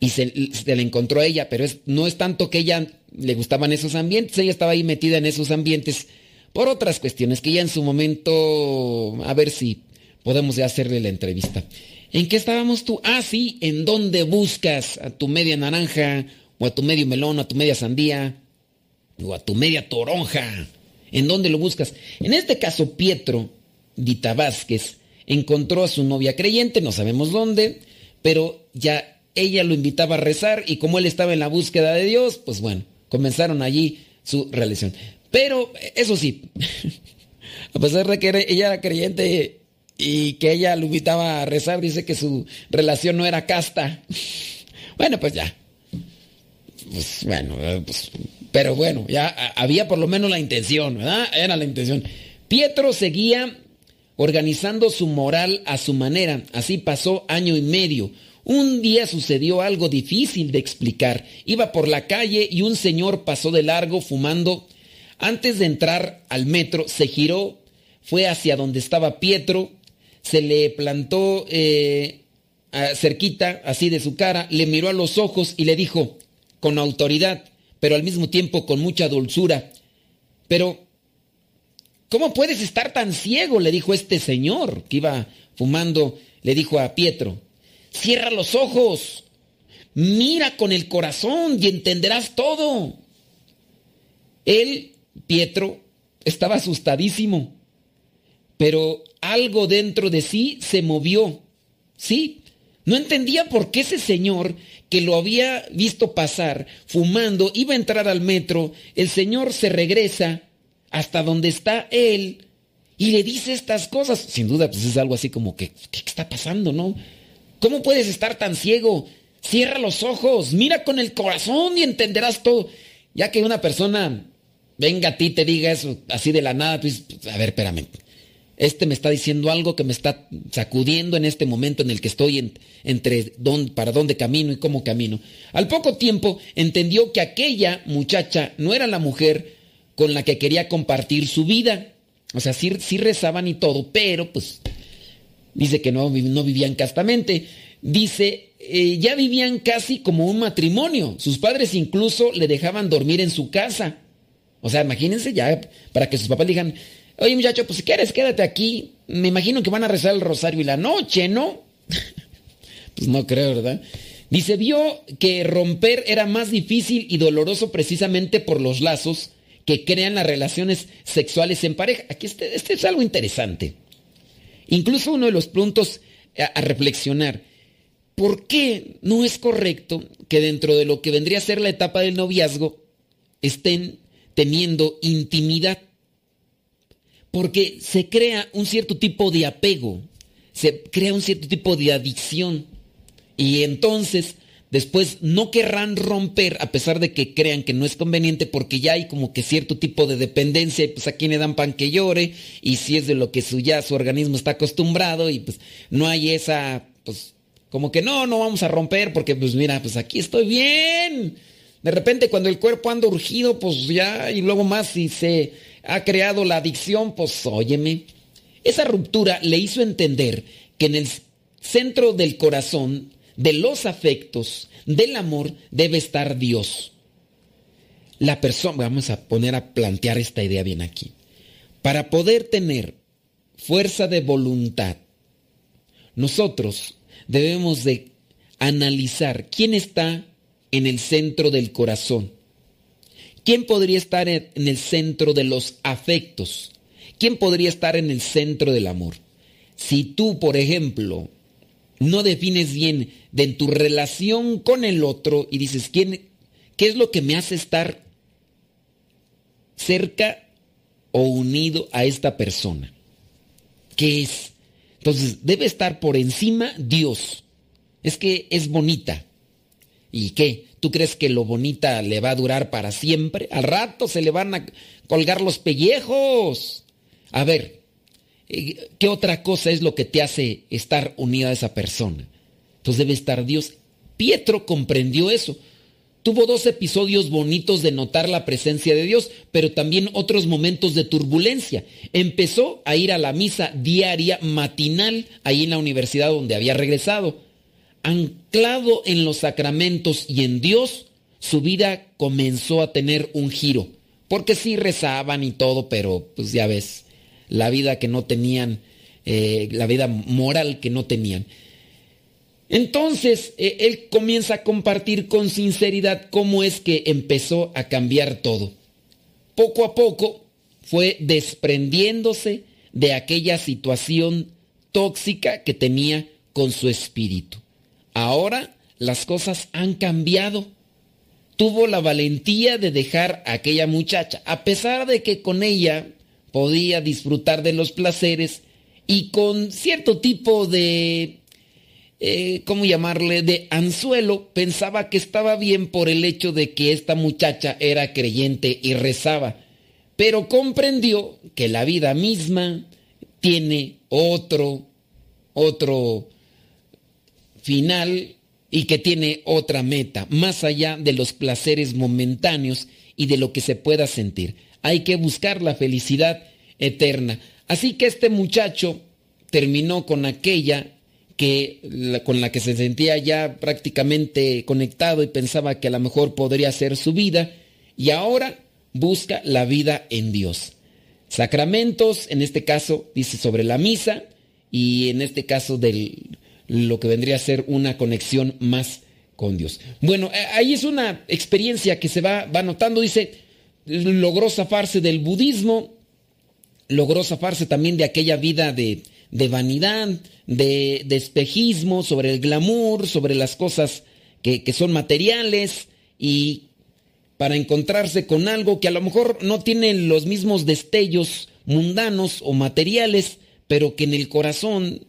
y se, le encontró a ella, pero no es tanto que ella le gustaban esos ambientes, ella estaba ahí metida en esos ambientes por otras cuestiones que ya en su momento, a ver si podemos ya hacerle la entrevista. ¿En qué estábamos tú? Ah, sí, ¿en dónde buscas a tu media naranja o a tu medio melón, a tu media sandía, o a tu media toronja. ¿En dónde lo buscas? En este caso, Pietro Dita Vázquez encontró a su novia creyente, no sabemos dónde, pero ya ella lo invitaba a rezar y como él estaba en la búsqueda de Dios, pues bueno, comenzaron allí su relación. Pero eso sí, a pesar de que ella era creyente y que ella lo invitaba a rezar, dice que su relación no era casta. Bueno, pues ya, pues bueno, eh, pues, Pero bueno, ya había por lo menos la intención, ¿verdad? Era la intención. Pietro seguía organizando su moral a su manera. Así pasó año y medio. Un día sucedió algo difícil de explicar. Iba por la calle y un señor pasó de largo fumando. Antes de entrar al metro, se giró, fue hacia donde estaba Pietro, se le plantó eh, cerquita, así de su cara, le miró a los ojos y le dijo, con autoridad, pero al mismo tiempo con mucha dulzura, pero, ¿cómo puedes estar tan ciego? le dijo este señor que iba fumando, le dijo a Pietro. Cierra los ojos, mira con el corazón y entenderás todo. Él, Pietro, estaba asustadísimo, pero algo dentro de sí se movió. Sí, no entendía por qué ese señor que lo había visto pasar fumando iba a entrar al metro, el señor se regresa hasta donde está él y le dice estas cosas. Sin duda, pues es algo así como que, ¿qué está pasando, no? ¿Cómo puedes estar tan ciego? Cierra los ojos, mira con el corazón y entenderás todo. Ya que una persona venga a ti y te diga eso así de la nada, pues, a ver, espérame. Este me está diciendo algo que me está sacudiendo en este momento en el que estoy entre dónde, para dónde camino y cómo camino. Al poco tiempo entendió que aquella muchacha no era la mujer con la que quería compartir su vida. O sea, sí, rezaban y todo, pero pues Dice que no, no vivían castamente. Dice, eh, ya vivían casi como un matrimonio. Sus padres incluso le dejaban dormir en su casa. O sea, imagínense ya, para que sus papás digan, oye muchacho, pues si quieres, quédate aquí. Me imagino que van a rezar el rosario y la noche, ¿no? pues no creo, ¿verdad? Dice, vio que romper era más difícil y doloroso precisamente por los lazos que crean las relaciones sexuales en pareja. Aquí este, este es algo interesante. Incluso uno de los puntos a, reflexionar, ¿por qué no es correcto que dentro de lo que vendría a ser la etapa del noviazgo estén teniendo intimidad? Porque se crea un cierto tipo de apego, se crea un cierto tipo de adicción. Y entonces después no querrán romper a pesar de que crean que no es conveniente porque ya hay como que cierto tipo de dependencia y pues aquí le dan pan que llore y si es de lo que su, ya su organismo está acostumbrado y pues no hay esa pues como que no, no vamos a romper porque pues mira, pues aquí estoy bien. De repente cuando el cuerpo anda urgido pues ya y luego más si se ha creado la adicción pues óyeme. Esa ruptura le hizo entender que en el centro del corazón de los afectos, del amor, debe estar Dios. La persona, vamos a poner a plantear esta idea bien aquí. Para poder tener fuerza de voluntad, nosotros debemos de analizar quién está en el centro del corazón. ¿Quién podría estar en el centro de los afectos? ¿Quién podría estar en el centro del amor? Si tú, por ejemplo, no defines bien de tu relación con el otro y dices, ¿quién, ¿qué es lo que me hace estar cerca o unido a esta persona? ¿Qué es? Entonces, debe estar por encima Dios. Es que es bonita. ¿Y qué? ¿Tú crees que lo bonita le va a durar para siempre? Al rato se le van a colgar los pellejos. A ver, eh, ¿Qué otra cosa es lo que te hace estar unida a esa persona? Entonces debe estar Dios. Pietro comprendió eso. Tuvo dos episodios bonitos de notar la presencia de Dios, pero también otros momentos de turbulencia. Empezó a ir a la misa diaria matinal ahí en la universidad donde había regresado. Anclado en los sacramentos y en Dios, su vida comenzó a tener un giro. Porque sí rezaban y todo, pero pues ya ves, la vida que no tenían, eh, la vida moral que no tenían. Entonces, eh, él comienza a compartir con sinceridad cómo es que empezó a cambiar todo. Poco a poco fue desprendiéndose de aquella situación tóxica que tenía con su espíritu. Ahora las cosas han cambiado. Tuvo la valentía de dejar a aquella muchacha, a pesar de que con ella podía disfrutar de los placeres y con cierto tipo de eh, ¿cómo llamarle?, de anzuelo, pensaba que estaba bien por el hecho de que esta muchacha era creyente y rezaba, pero comprendió que la vida misma tiene otro, otro final y que tiene otra meta, más allá de los placeres momentáneos y de lo que se pueda sentir. Hay que buscar la felicidad eterna. Así que este muchacho terminó con aquella que con la que se sentía ya prácticamente conectado y pensaba que a lo mejor podría ser su vida y ahora busca la vida en Dios. Sacramentos, en este caso dice sobre la misa y en este caso de lo que vendría a ser una conexión más con Dios. Bueno, eh, ahí es una experiencia que se va, va notando, dice, logró zafarse del budismo, logró zafarse también de aquella vida de, de vanidad, de, espejismo, sobre el glamour, sobre las cosas que, que son materiales y para encontrarse con algo que a lo mejor no tiene los mismos destellos mundanos o materiales, pero que en el corazón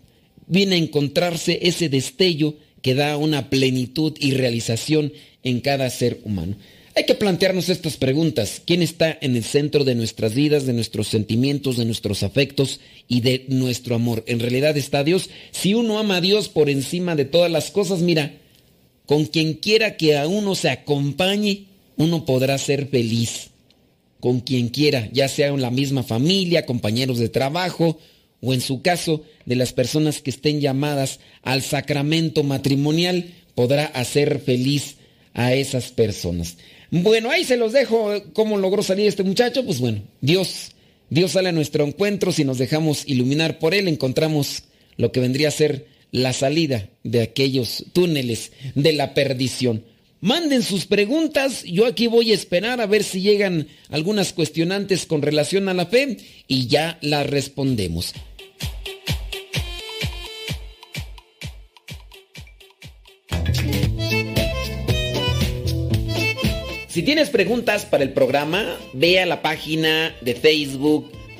viene a encontrarse ese destello que da una plenitud y realización en cada ser humano. Hay que plantearnos estas preguntas. ¿Quién está en el centro de nuestras vidas, de nuestros sentimientos, de nuestros afectos y de nuestro amor? ¿En realidad está Dios? Si uno ama a Dios por encima de todas las cosas, mira, con quien quiera que a uno se acompañe, uno podrá ser feliz. Con quien quiera, ya sea en la misma familia, compañeros de trabajo, o en su caso, de las personas que estén llamadas al sacramento matrimonial, podrá hacer feliz a esas personas. Bueno, ahí se los dejo. ¿Cómo logró salir este muchacho? Pues bueno, Dios, Dios sale a nuestro encuentro. Si nos dejamos iluminar por Él, encontramos lo que vendría a ser la salida de aquellos túneles de la perdición. Manden sus preguntas, yo aquí voy a esperar a ver si llegan algunas cuestionantes con relación a la fe y ya las respondemos. Si tienes preguntas para el programa, ve a la página de Facebook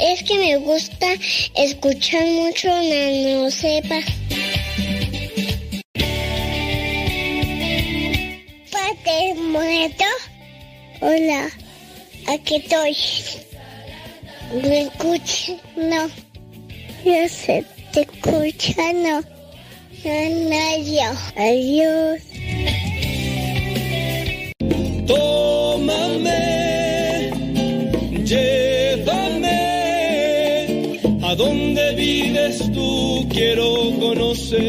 Es que me gusta escuchar mucho Nano Sepa. Padre muerto. Hola, aquí estoy. ¿Me escuchas? No. Yo sé, te escucha, no. No, Adiós. Tómame. Dónde vives tú quiero conocer.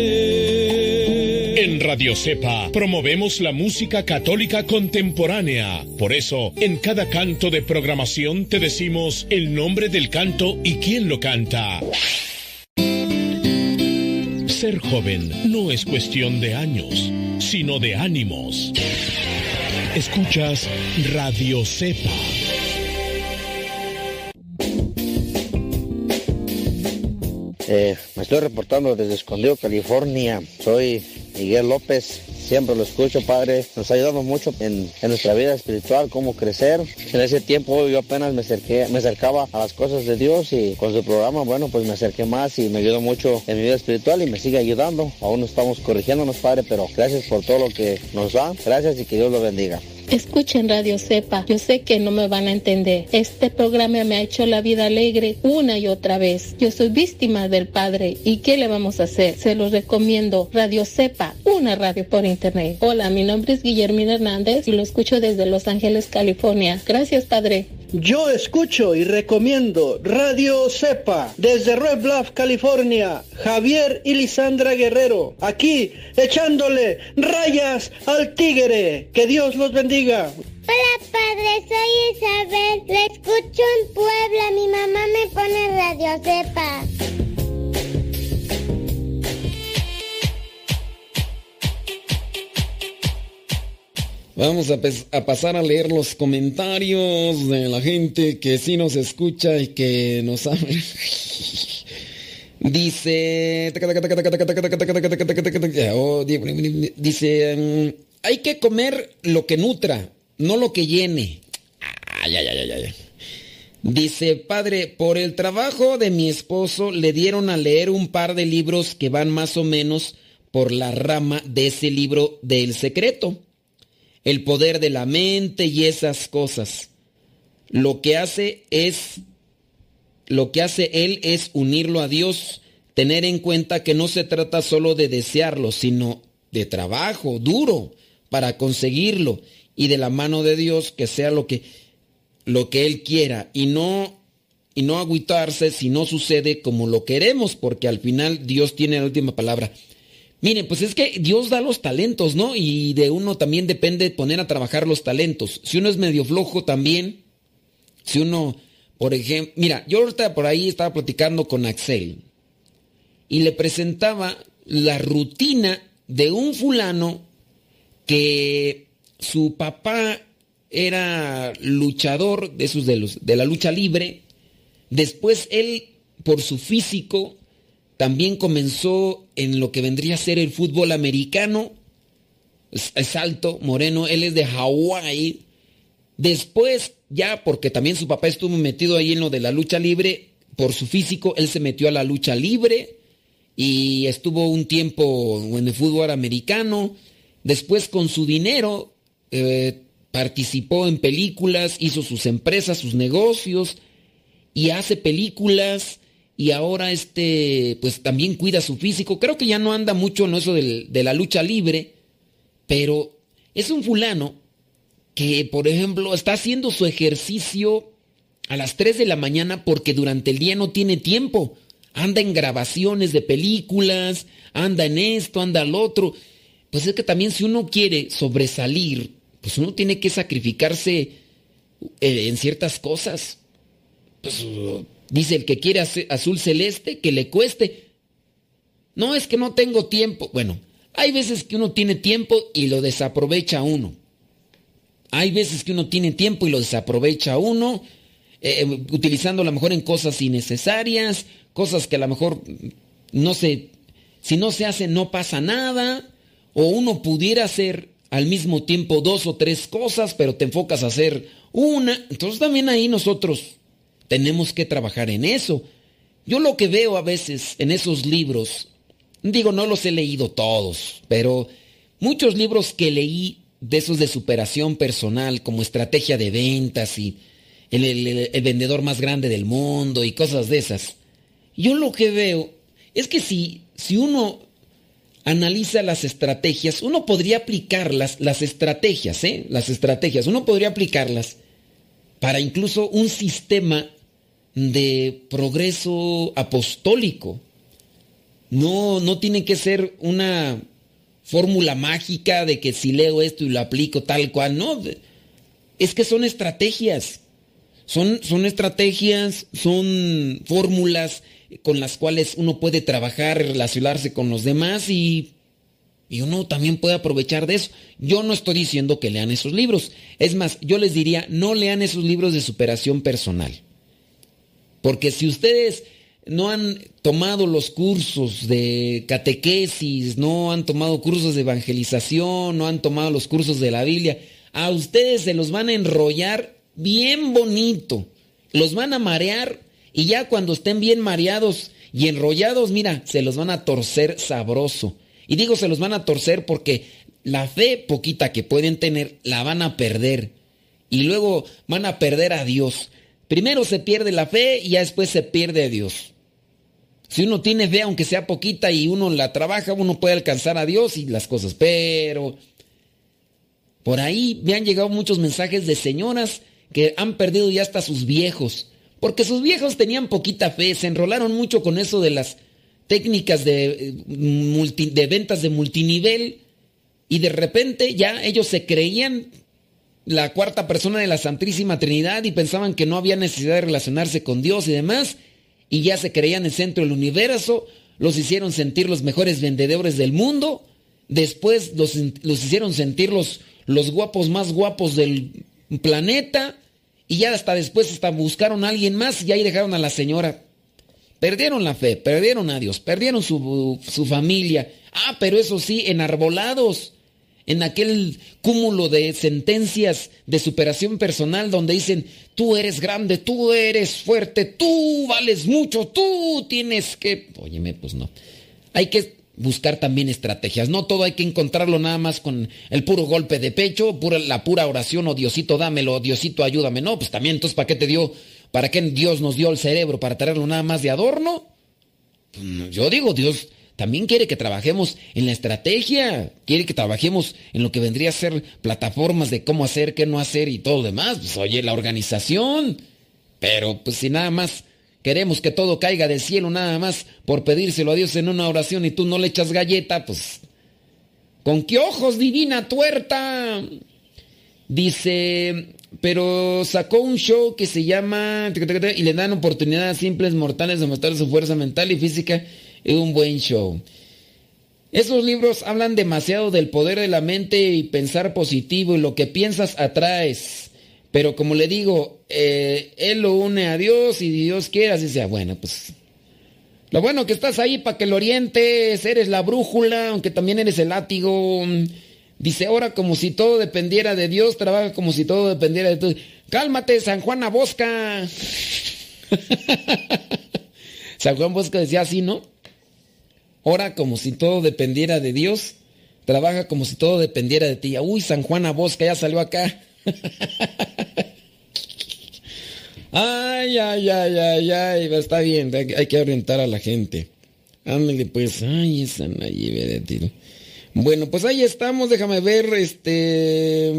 En Radio Cepa promovemos la música católica contemporánea. Por eso, en cada canto de programación te decimos el nombre del canto y quién lo canta. Ser joven no es cuestión de años, sino de ánimos. Escuchas Radio Cepa. Eh, me estoy reportando desde Escondido, California. Soy Miguel López. Siempre lo escucho, Padre. Nos ha ayudado mucho en, nuestra vida espiritual, cómo crecer. En ese tiempo yo apenas me, acerqué, me acercaba a las cosas de Dios y con su programa, bueno, pues me acerqué más y me ayudó mucho en mi vida espiritual y me sigue ayudando. Aún no estamos corrigiéndonos, Padre, pero gracias por todo lo que nos da. Gracias y que Dios lo bendiga. Escuchen Radio Sepa. Yo sé que no me van a entender. Este programa me ha hecho la vida alegre una y otra vez. Yo soy víctima del Padre. ¿Y qué le vamos a hacer? Se los recomiendo. Radio Sepa, una radio por internet. Hola, mi nombre es Guillermina Hernández y lo escucho desde Los Ángeles, California. Gracias, Padre. Yo escucho y recomiendo Radio Cepa desde Red Bluff, California. Javier y Lisandra Guerrero, aquí echándole rayas al tigre. Que Dios los bendiga. Hola, padre, soy Isabel. Le escucho en Puebla. Mi mamá me pone Radio Cepa. Vamos a, pasar a leer los comentarios de la gente que sí nos escucha y que nos habla. dice... Dice... Hay que comer lo que nutra, no lo que llene. Ay, ay, ay, ay. Dice, padre, por el trabajo de mi esposo le dieron a leer un par de libros que van más o menos por la rama de ese libro del secreto. El poder de la mente y esas cosas. Lo que hace es, lo que hace él es unirlo a Dios, tener en cuenta que no se trata solo de desearlo, sino de trabajo duro para conseguirlo y de la mano de Dios que sea lo que lo que Él quiera y no, y no agüitarse si no sucede como lo queremos, porque al final Dios tiene la última palabra. Miren, pues es que Dios da los talentos, ¿no? Y de uno también depende poner a trabajar los talentos. Si uno es medio flojo también, si uno, por ejemplo, mira, yo ahorita por ahí estaba platicando con Axel y le presentaba la rutina de un fulano que su papá era luchador de esos de, los, de la lucha libre. Después él, por su físico, también comenzó en lo que vendría a ser el fútbol americano. Es, alto, moreno, él es de Hawái. Después, ya porque también su papá estuvo metido ahí en lo de la lucha libre, por su físico, él se metió a la lucha libre y estuvo un tiempo en el fútbol americano. Después, con su dinero, eh, participó en películas, hizo sus empresas, sus negocios y hace películas y ahora este pues también cuida su físico. Creo que ya no anda mucho en eso de la lucha libre, pero es un fulano que, por ejemplo, está haciendo su ejercicio a las 3 de la mañana porque durante el día no tiene tiempo. Anda en grabaciones de películas, anda en esto, anda al otro. Pues es que también si uno quiere sobresalir pues uno tiene que sacrificarse eh, en ciertas cosas. Pues dice el que quiere azul celeste, que le cueste. No es que no tengo tiempo. Bueno, hay veces que uno tiene tiempo y lo desaprovecha uno. Hay veces que uno tiene tiempo y lo desaprovecha uno, eh, utilizando a lo mejor en cosas innecesarias, cosas que a lo mejor no se, si no se hace no pasa nada, o uno pudiera hacer al mismo tiempo dos o tres cosas, pero te enfocas a hacer una. Entonces también ahí nosotros tenemos que trabajar en eso. Yo lo que veo a veces en esos libros, digo, no los he leído todos, pero muchos libros que leí de esos de superación personal, como estrategia de ventas y el, el vendedor más grande del mundo y cosas de esas. Yo lo que veo es que si, si uno analiza las estrategias, uno podría aplicarlas, las estrategias, ¿eh? Las estrategias, uno podría aplicarlas para incluso un sistema de progreso apostólico. No, no tiene que ser una fórmula mágica de que si leo esto y lo aplico tal cual, no. Es que son estrategias. Son, son estrategias, son fórmulas con las cuales uno puede trabajar, relacionarse con los demás y, y uno también puede aprovechar de eso. Yo no estoy diciendo que lean esos libros. Es más, yo les diría, no lean esos libros de superación personal. Porque si ustedes no han tomado los cursos de catequesis, no han tomado cursos de evangelización, no han tomado los cursos de la Biblia, a ustedes se los van a enrollar bien bonito. Los van a marear y ya cuando estén bien mareados y enrollados, mira, se los van a torcer sabroso. Y digo se los van a torcer porque la fe poquita que pueden tener la van a perder. Y luego van a perder a Dios. Primero se pierde la fe y ya después se pierde a Dios. Si uno tiene fe, aunque sea poquita, y uno la trabaja, uno puede alcanzar a Dios y las cosas. Pero por ahí me han llegado muchos mensajes de señoras que han perdido ya hasta sus viejos porque sus viejos tenían poquita fe, se enrolaron mucho con eso de las técnicas de, eh, de ventas de multinivel y de repente ya ellos se creían la cuarta persona de la Santísima Trinidad y pensaban que no había necesidad de relacionarse con Dios y demás, y ya se creían el centro del universo, los hicieron sentir los mejores vendedores del mundo, después los, los hicieron sentir los, los guapos más guapos del planeta y ya hasta después hasta buscaron a alguien más y ahí dejaron a la señora. Perdieron la fe, perdieron a Dios, perdieron su, su familia. Ah, pero eso sí, enarbolados en aquel cúmulo de sentencias de superación personal donde dicen, tú eres grande, tú eres fuerte, tú vales mucho, tú tienes que... Óyeme, pues no. Hay que buscar también estrategias. No todo hay que encontrarlo nada más con el puro golpe de pecho, pura, la pura oración o Diosito dámelo, Diosito ayúdame. No, pues también entonces ¿para qué te dio? ¿Para qué Dios nos dio el cerebro? ¿Para traerlo nada más de adorno? Pues, yo digo, Dios también quiere que trabajemos en la estrategia, quiere que trabajemos en lo que vendría a ser plataformas de cómo hacer, qué no hacer y todo lo demás. Pues oye, la organización. Pero pues si nada más queremos que todo caiga del cielo, nada más por pedírselo a Dios en una oración y tú no le echas galleta, pues... ¿Con qué ojos, divina tuerta? Dice, pero sacó un show que se llama... y le dan oportunidad a simples mortales de mostrar su fuerza mental y física es un buen show. Esos libros hablan demasiado del poder de la mente y pensar positivo y lo que piensas atraes. Pero como le digo, eh, él lo une a Dios y Dios quiere, así sea. Bueno, pues lo bueno que estás ahí para que lo orientes, eres la brújula, aunque también eres el látigo. Dice, ahora como si todo dependiera de Dios, trabaja como si todo dependiera de tú. Cálmate, San Juana Bosca. San Juan Bosca decía así, ¿no? Ora como si todo dependiera de Dios. Trabaja como si todo dependiera de ti. Uy, San Juana Bosca ya salió acá. Ay, ay, ay, ay, ay. Está bien, hay que orientar a la gente. Ándale, pues. Ay, esa naive de ti. Bueno, pues ahí estamos. Déjame ver. Este.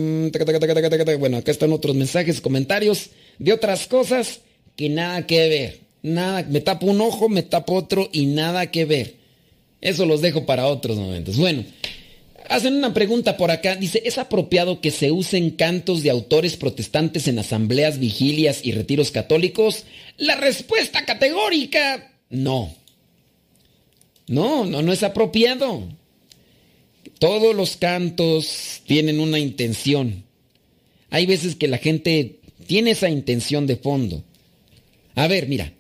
Bueno, acá están otros mensajes, comentarios de otras cosas que nada que ver. Nada, me tapo un ojo, me tapo otro y nada que ver. Eso los dejo para otros momentos. Bueno, hacen una pregunta por acá. Dice, ¿es apropiado que se usen cantos de autores protestantes en asambleas, vigilias y retiros católicos? La respuesta categórica, no. No, no, no es apropiado. Todos los cantos tienen una intención. Hay veces que la gente tiene esa intención de fondo. A ver, mira,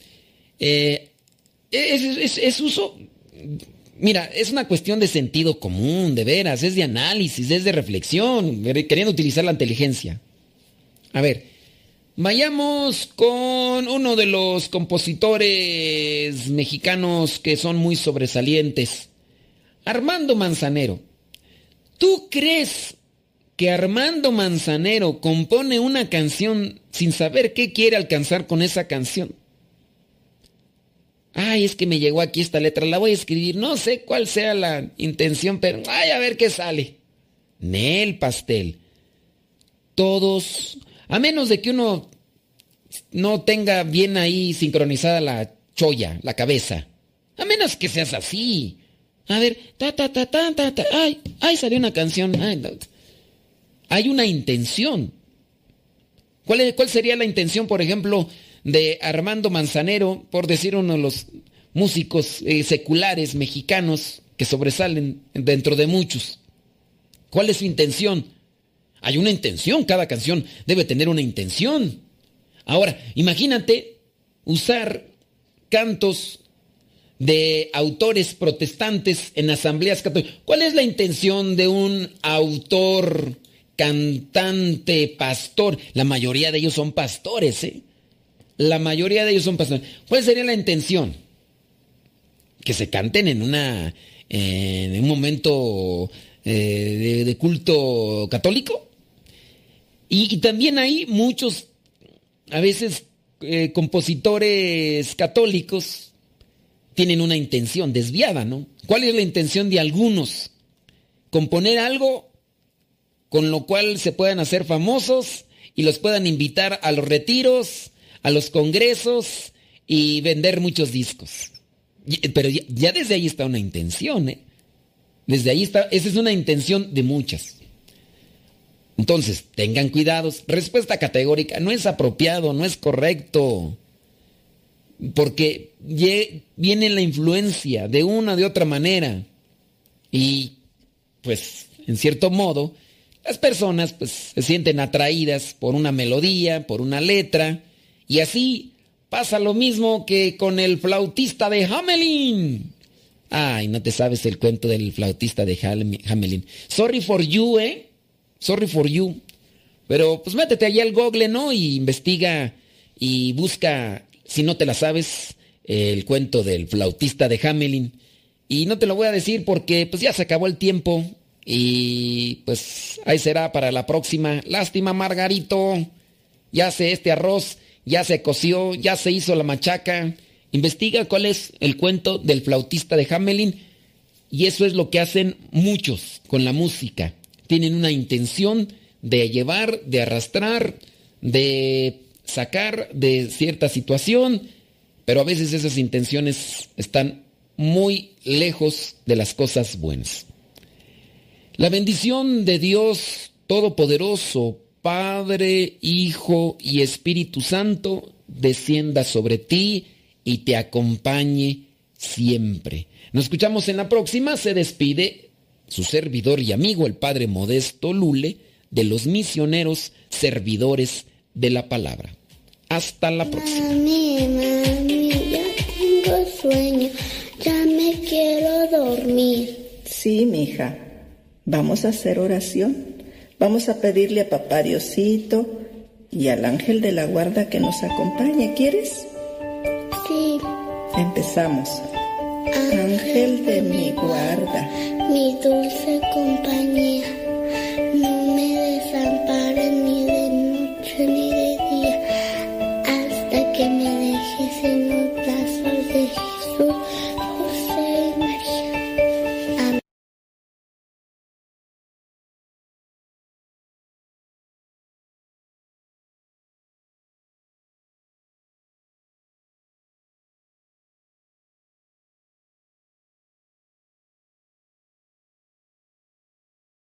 eh, es, uso Mira, es una cuestión de sentido común, de veras, es de análisis, es de reflexión, queriendo utilizar la inteligencia. A ver, vayamos con uno de los compositores mexicanos que son muy sobresalientes, Armando Manzanero. ¿Tú crees que Armando Manzanero compone una canción sin saber qué quiere alcanzar con esa canción? Ay, es que me llegó aquí esta letra, la voy a escribir, no sé cuál sea la intención, pero ay, a ver qué sale. Nel pastel. Todos, a menos de que uno no tenga bien ahí sincronizada la cholla, la cabeza. A menos que seas así. A ver, ta, ta, ta, ta, ta, ta. Ay, ay, salió una canción. Hay una intención. ¿Cuál, ¿Cuál sería la intención, por ejemplo, de Armando Manzanero, por decir uno de los músicos eh, seculares mexicanos que sobresalen dentro de muchos. ¿Cuál es su intención? Hay una intención, cada canción debe tener una intención. Ahora, imagínate usar cantos de autores protestantes en asambleas católicas. ¿Cuál es la intención de un autor, cantante, pastor? La mayoría de ellos son pastores, ¿eh? La mayoría de ellos son pastores. ¿Cuál sería la intención? Que se canten en una en un momento eh, de, culto católico. Y, también hay muchos, a veces, eh, compositores católicos tienen una intención desviada, ¿no? ¿Cuál es la intención de algunos? Componer algo con lo cual se puedan hacer famosos y los puedan invitar a los retiros a los congresos y vender muchos discos. Pero ya, desde ahí está una intención, ¿eh? Desde ahí está, esa es una intención de muchas. Entonces, tengan cuidados. Respuesta categórica, no es apropiado, no es correcto. Porque viene la influencia de una de otra manera. Y, pues, en cierto modo, las personas pues se sienten atraídas por una melodía, por una letra, y así pasa lo mismo que con el flautista de Hamelin. Ay, no te sabes el cuento del flautista de Hamelin. Sorry for you, ¿eh? Sorry for you. Pero pues métete allá al Google, ¿no? Y investiga y busca, si no te la sabes, el cuento del flautista de Hamelin. Y no te lo voy a decir porque pues ya se acabó el tiempo. Y pues ahí será para la próxima. Lástima, Margarito. Ya sé este arroz, ya se coció, ya se hizo la machaca. Investiga cuál es el cuento del flautista de Hamelin. Y eso es lo que hacen muchos con la música. Tienen una intención de llevar, de arrastrar, de sacar de cierta situación, pero a veces esas intenciones están muy lejos de las cosas buenas. La bendición de Dios Todopoderoso, Padre, Hijo y Espíritu Santo, descienda sobre ti y te acompañe siempre. Nos escuchamos en la próxima. Se despide su servidor y amigo, el Padre Modesto Lule, de los misioneros servidores de la palabra. Hasta la próxima. Mami, mami, ya tengo sueño, ya me quiero dormir. Sí, mija. Vamos a hacer oración. Vamos a pedirle a papá Diosito y al ángel de la guarda que nos acompañe. ¿Quieres? Sí. Empezamos. Ángel de mi guarda, Mi dulce compañía